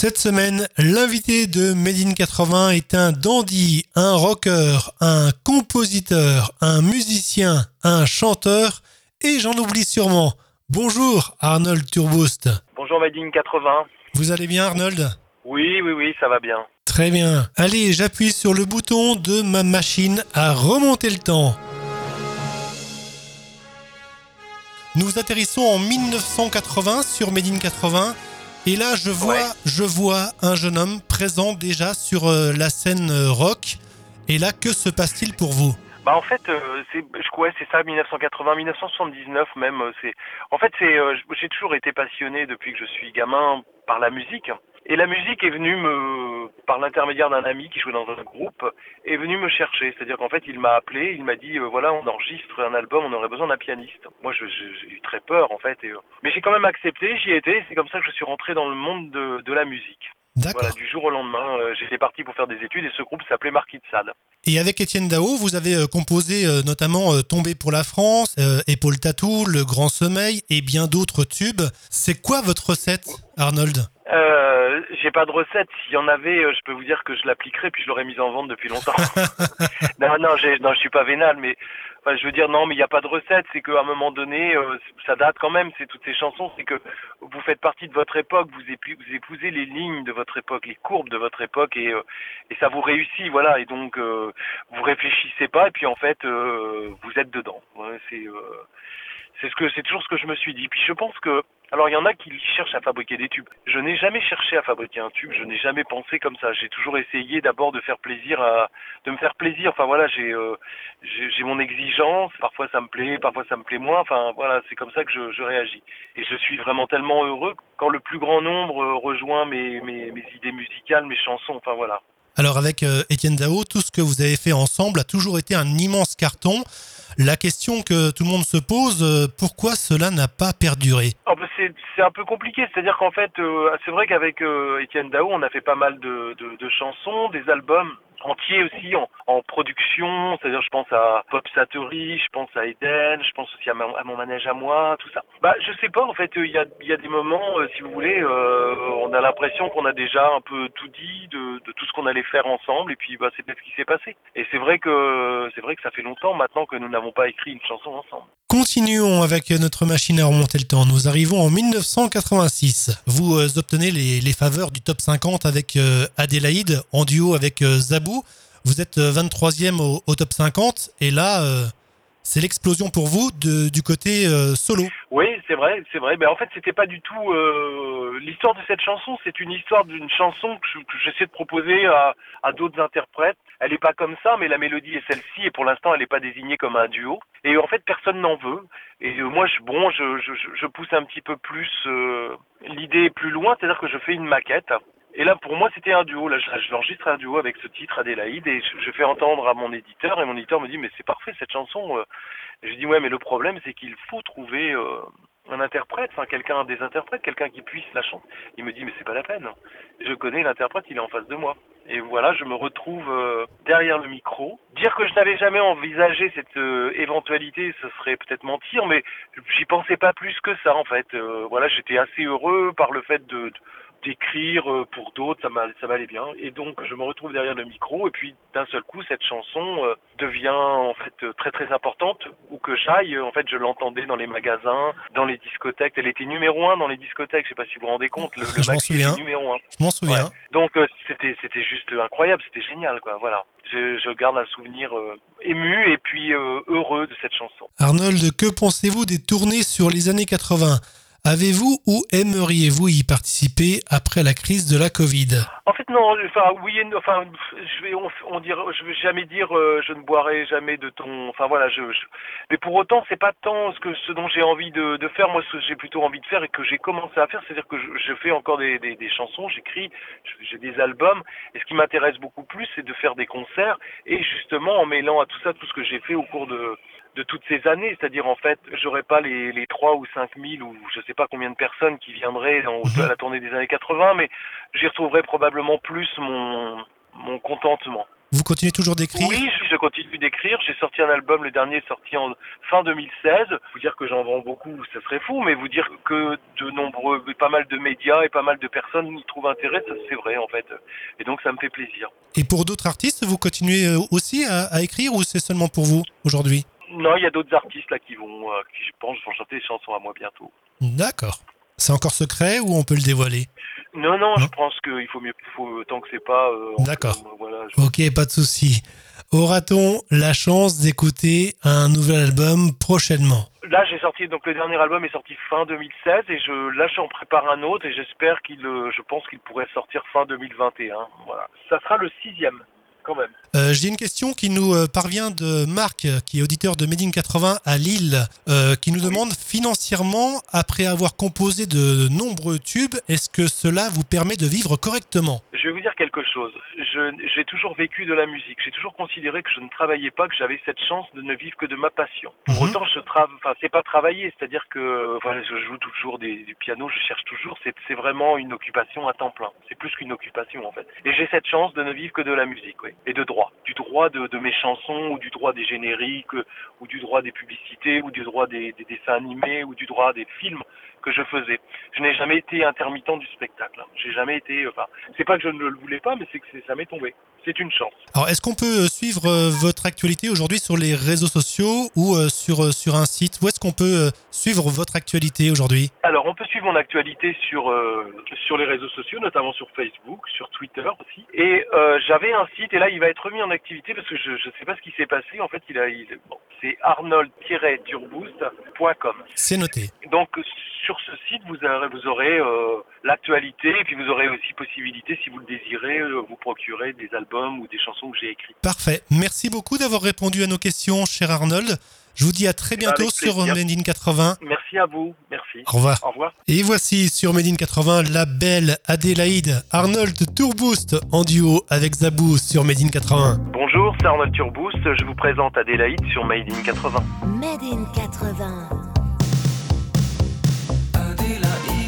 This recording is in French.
Cette semaine, l'invité de Made in 80 est un dandy, un rocker, un compositeur, un musicien, un chanteur et j'en oublie sûrement. Bonjour Arnold Turboost. Bonjour Made in 80. Vous allez bien Arnold? Oui, oui, oui, ça va bien. Très bien. Allez, j'appuie sur le bouton de ma machine à remonter le temps. Nous atterrissons en 1980 sur Made in 80 et là je vois, Ouais. je vois un jeune homme présent déjà sur euh, la scène euh, rock. Et là, que se passe-t-il pour vous? Bah en fait, euh, c'est, je crois, c'est ça, 1980, 1979 même. euh, C'est, en fait, c'est, euh, j'ai toujours été passionné depuis que je suis gamin par la musique. Et la musique est venue me, par l'intermédiaire d'un ami qui jouait dans un groupe, est venu me chercher. C'est-à-dire qu'en fait, il m'a appelé, il m'a dit, euh, voilà, on enregistre un album, on aurait besoin d'un pianiste. Moi, je- je- j'ai eu très peur en fait. Et, euh, mais j'ai quand même accepté, j'y ai été. C'est comme ça que je suis rentré dans le monde de, de la musique. D'accord. Voilà, du jour au lendemain, euh, j'étais parti pour faire des études et ce groupe s'appelait Marquis de Sade. Et avec Étienne Dao, vous avez euh, composé euh, notamment Tomber pour la France, Épaule Tatou, Le Grand Sommeil et bien d'autres tubes. C'est quoi votre recette, Arnold? Euh, j'ai pas de recette. S'il y en avait, euh, je peux vous dire que je l'appliquerais puis je l'aurais mise en vente depuis longtemps. non, non, non, je suis pas vénal, mais enfin, je veux dire non, mais il n'y a pas de recette. C'est qu'à un moment donné, euh, ça date quand même. C'est toutes ces chansons. C'est que vous faites partie de votre époque. Vous, épou- vous épousez les lignes de votre époque, les courbes de votre époque, et, euh, et ça vous réussit, voilà. Et donc euh, vous réfléchissez pas, et puis en fait, euh, vous êtes dedans. Ouais, c'est euh, c'est ce que c'est toujours ce que je me suis dit. Puis je pense que alors il y en a qui cherchent à fabriquer des tubes. Je n'ai jamais cherché à fabriquer un tube. Je n'ai jamais pensé comme ça. J'ai toujours essayé d'abord de faire plaisir à de me faire plaisir. Enfin voilà, j'ai euh, j'ai mon exigence. Parfois ça me plaît, parfois ça me plaît moins. Enfin voilà, c'est comme ça que je, je réagis. Et je suis vraiment tellement heureux quand le plus grand nombre euh, rejoint mes, mes mes idées musicales, mes chansons. Enfin voilà. Alors avec euh, Étienne Dao, tout ce que vous avez fait ensemble a toujours été un immense carton. La question que tout le monde se pose, euh, pourquoi cela n'a pas perduré? Oh, bah, c'est un peu compliqué, c'est-à-dire qu'en fait, euh, c'est vrai qu'avec Étienne Dao, on a fait pas mal de chansons, des albums entiers aussi en, production, c'est-à-dire je pense à Pop Satori, je pense à Eden, je pense aussi à, mon manège à moi, tout ça. Bah je sais pas, en fait, il y, a, y a des moments, euh, si vous voulez, euh, on a l'impression qu'on a déjà un peu tout dit de, tout ce qu'on allait faire ensemble, et puis bah, c'est peut-être ce qui s'est passé. Et c'est vrai que vrai que ça fait longtemps maintenant que nous n'avons pas écrit une chanson ensemble. Continuons avec notre machine à remonter le temps. Nous arrivons en 1986. Vous euh, obtenez les, les faveurs du top 50 avec Adélaïde en duo avec euh, Vous êtes euh, 23e au, au top 50 et là, euh, c'est l'explosion pour vous du côté euh, solo. Oui, c'est vrai, c'est vrai. Mais en fait, c'était pas du tout euh, l'histoire de cette chanson. C'est une histoire d'une chanson que je- que j'essaie de proposer à, d'autres interprètes. Elle est pas comme ça, mais la mélodie est celle-ci, et pour l'instant, elle n'est pas désignée comme un duo. Et en fait, personne n'en veut. Et euh, moi, je, bon, je, pousse un petit peu plus euh, l'idée plus loin, c'est-à-dire que je fais une maquette. Et là, pour moi, c'était un duo. Là, je- j'enregistre un duo avec ce titre, Adélaïde, et je, fais entendre à mon éditeur, et mon éditeur me dit, mais c'est parfait cette chanson. euh. Je dis, ouais, mais le problème, c'est qu'il faut trouver euh, un interprète, enfin quelqu'un, des interprètes, quelqu'un qui puisse la chanter. Il me dit, mais c'est pas la peine. Je connais l'interprète, il est en face de moi. Et voilà, je me retrouve euh, derrière le micro. Dire que je n'avais jamais envisagé cette éventualité, ce serait peut-être mentir, mais j'y pensais pas plus que ça en fait. Voilà, j'étais assez heureux par le fait de- d'écrire euh, pour d'autres, ça m'a- ça m'allait bien. Et donc je me retrouve derrière le micro et puis d'un seul coup cette chanson euh, devient en fait euh, très très importante. Où que j'aille, en fait je l'entendais dans les magasins, dans les discothèques. Elle était numéro un dans les discothèques. Je sais pas si vous vous rendez compte. Le, le Je m'en souviens. numéro un. Je m'en souviens. Donc euh, c'était c'était juste incroyable, c'était génial quoi. Voilà. Je, je garde un souvenir euh, ému et puis euh, heureux de cette chanson. Arnold, que pensez-vous des tournées sur les années 80 Avez-vous ou aimeriez-vous y participer après la crise de la Covid? En fait non, enfin oui enfin je vais on, on dire je vais jamais dire euh, je ne boirai jamais de ton enfin voilà, je, je- mais pour autant c'est pas tant ce que ce dont j'ai envie de, de faire. Moi ce que j'ai plutôt envie de faire et que j'ai commencé à faire, c'est-à-dire que je, je fais encore des, des, des chansons, j'écris, j'ai des albums et ce qui m'intéresse beaucoup plus c'est de faire des concerts et justement en mêlant à tout ça tout ce que j'ai fait au cours de de toutes ces années, c'est-à-dire en fait, j'aurais pas les, les 3 ou 5 000 ou je sais pas combien de personnes qui viendraient dans, à la tournée des années 80, mais j'y retrouverais probablement plus mon, mon contentement. Vous continuez toujours d'écrire? Oui, je, continue d'écrire. J'ai sorti un album, le dernier est sorti en fin 2016. Vous dire que j'en vends beaucoup, ça serait fou, mais vous dire que de nombreux, pas mal de médias et pas mal de personnes y trouvent intérêt, c'est vrai en fait. Et donc ça me fait plaisir. Et pour d'autres artistes, vous continuez euh, aussi à, à écrire ou c'est seulement pour vous aujourd'hui? Non, il y a d'autres artistes là qui vont, euh, qui je pense, vont chanter des chansons à moi bientôt. D'accord. C'est encore secret ou on peut le dévoiler? Non, non, Non. je pense qu'il faut mieux, faut, tant que c'est pas. euh, D'accord. peut- voilà, je- Ok, pas de souci. Aura-t-on la chance d'écouter un nouvel album prochainement? Là, j'ai sorti donc le dernier album est sorti fin 2016 et je là j'en prépare un autre et j'espère qu'il, euh, je pense qu'il pourrait sortir fin 2021. Voilà, ça sera le sixième quand même. Euh, J'ai une question qui nous euh, parvient de Marc, qui est auditeur de Made in 80 à Lille, euh, qui nous demande financièrement, après avoir composé de nombreux tubes, est-ce que cela vous permet de vivre correctement? Je vais vous dire quelque chose. J'ai toujours vécu de la musique. J'ai toujours considéré que je ne travaillais pas, que j'avais cette chance de ne vivre que de ma passion. Pour Mhm. autant, je travaille. Enfin, c'est pas travailler, c'est-à-dire que je joue toujours des, du piano, je cherche toujours. C'est vraiment une occupation à temps plein. C'est plus qu'une occupation en fait. Et j'ai cette chance de ne vivre que de la musique, oui, et de droit, du droit de, de mes chansons ou du droit des génériques ou du droit des publicités ou du droit des, des dessins animés ou du droit des films que je faisais. Je n'ai jamais été intermittent du spectacle. hein. J'ai jamais été. Enfin, c'est pas que je ne le voulais pas, mais c'est que ça m'est tombé. C'est une chance. Alors, est-ce qu'on peut euh, suivre euh, votre actualité aujourd'hui sur les réseaux sociaux ou euh, sur, euh, sur un site? Où est-ce qu'on peut suivre votre actualité aujourd'hui? Alors, on peut suivre mon actualité sur sur les réseaux sociaux, notamment sur Facebook, sur Twitter aussi. Et j'avais un site, et là, il va être remis en activité parce que je ne sais pas ce qui s'est passé. En fait, il a, il, bon, c'est arnold-turboost.com. C'est noté. Donc, sur ce site, vous aurez, vous aurez euh, l'actualité, et puis vous aurez aussi possibilité, si vous le désirez, euh, vous procurer des albums ou des chansons que j'ai écrites. Parfait. Merci beaucoup d'avoir répondu à nos questions, cher Arnold. Je vous dis à très bientôt Avec sur plaisir. Made in 80. Merci à vous, merci. Au revoir. Au revoir. Et voici sur Made in 80 la belle Adélaïde Arnold Tourboost en duo avec Zabou sur Made in 80. Bonjour, c'est Arnold Turboost. Je vous présente Adélaïde sur Made in 80. Made in 80. Adélaïde, vous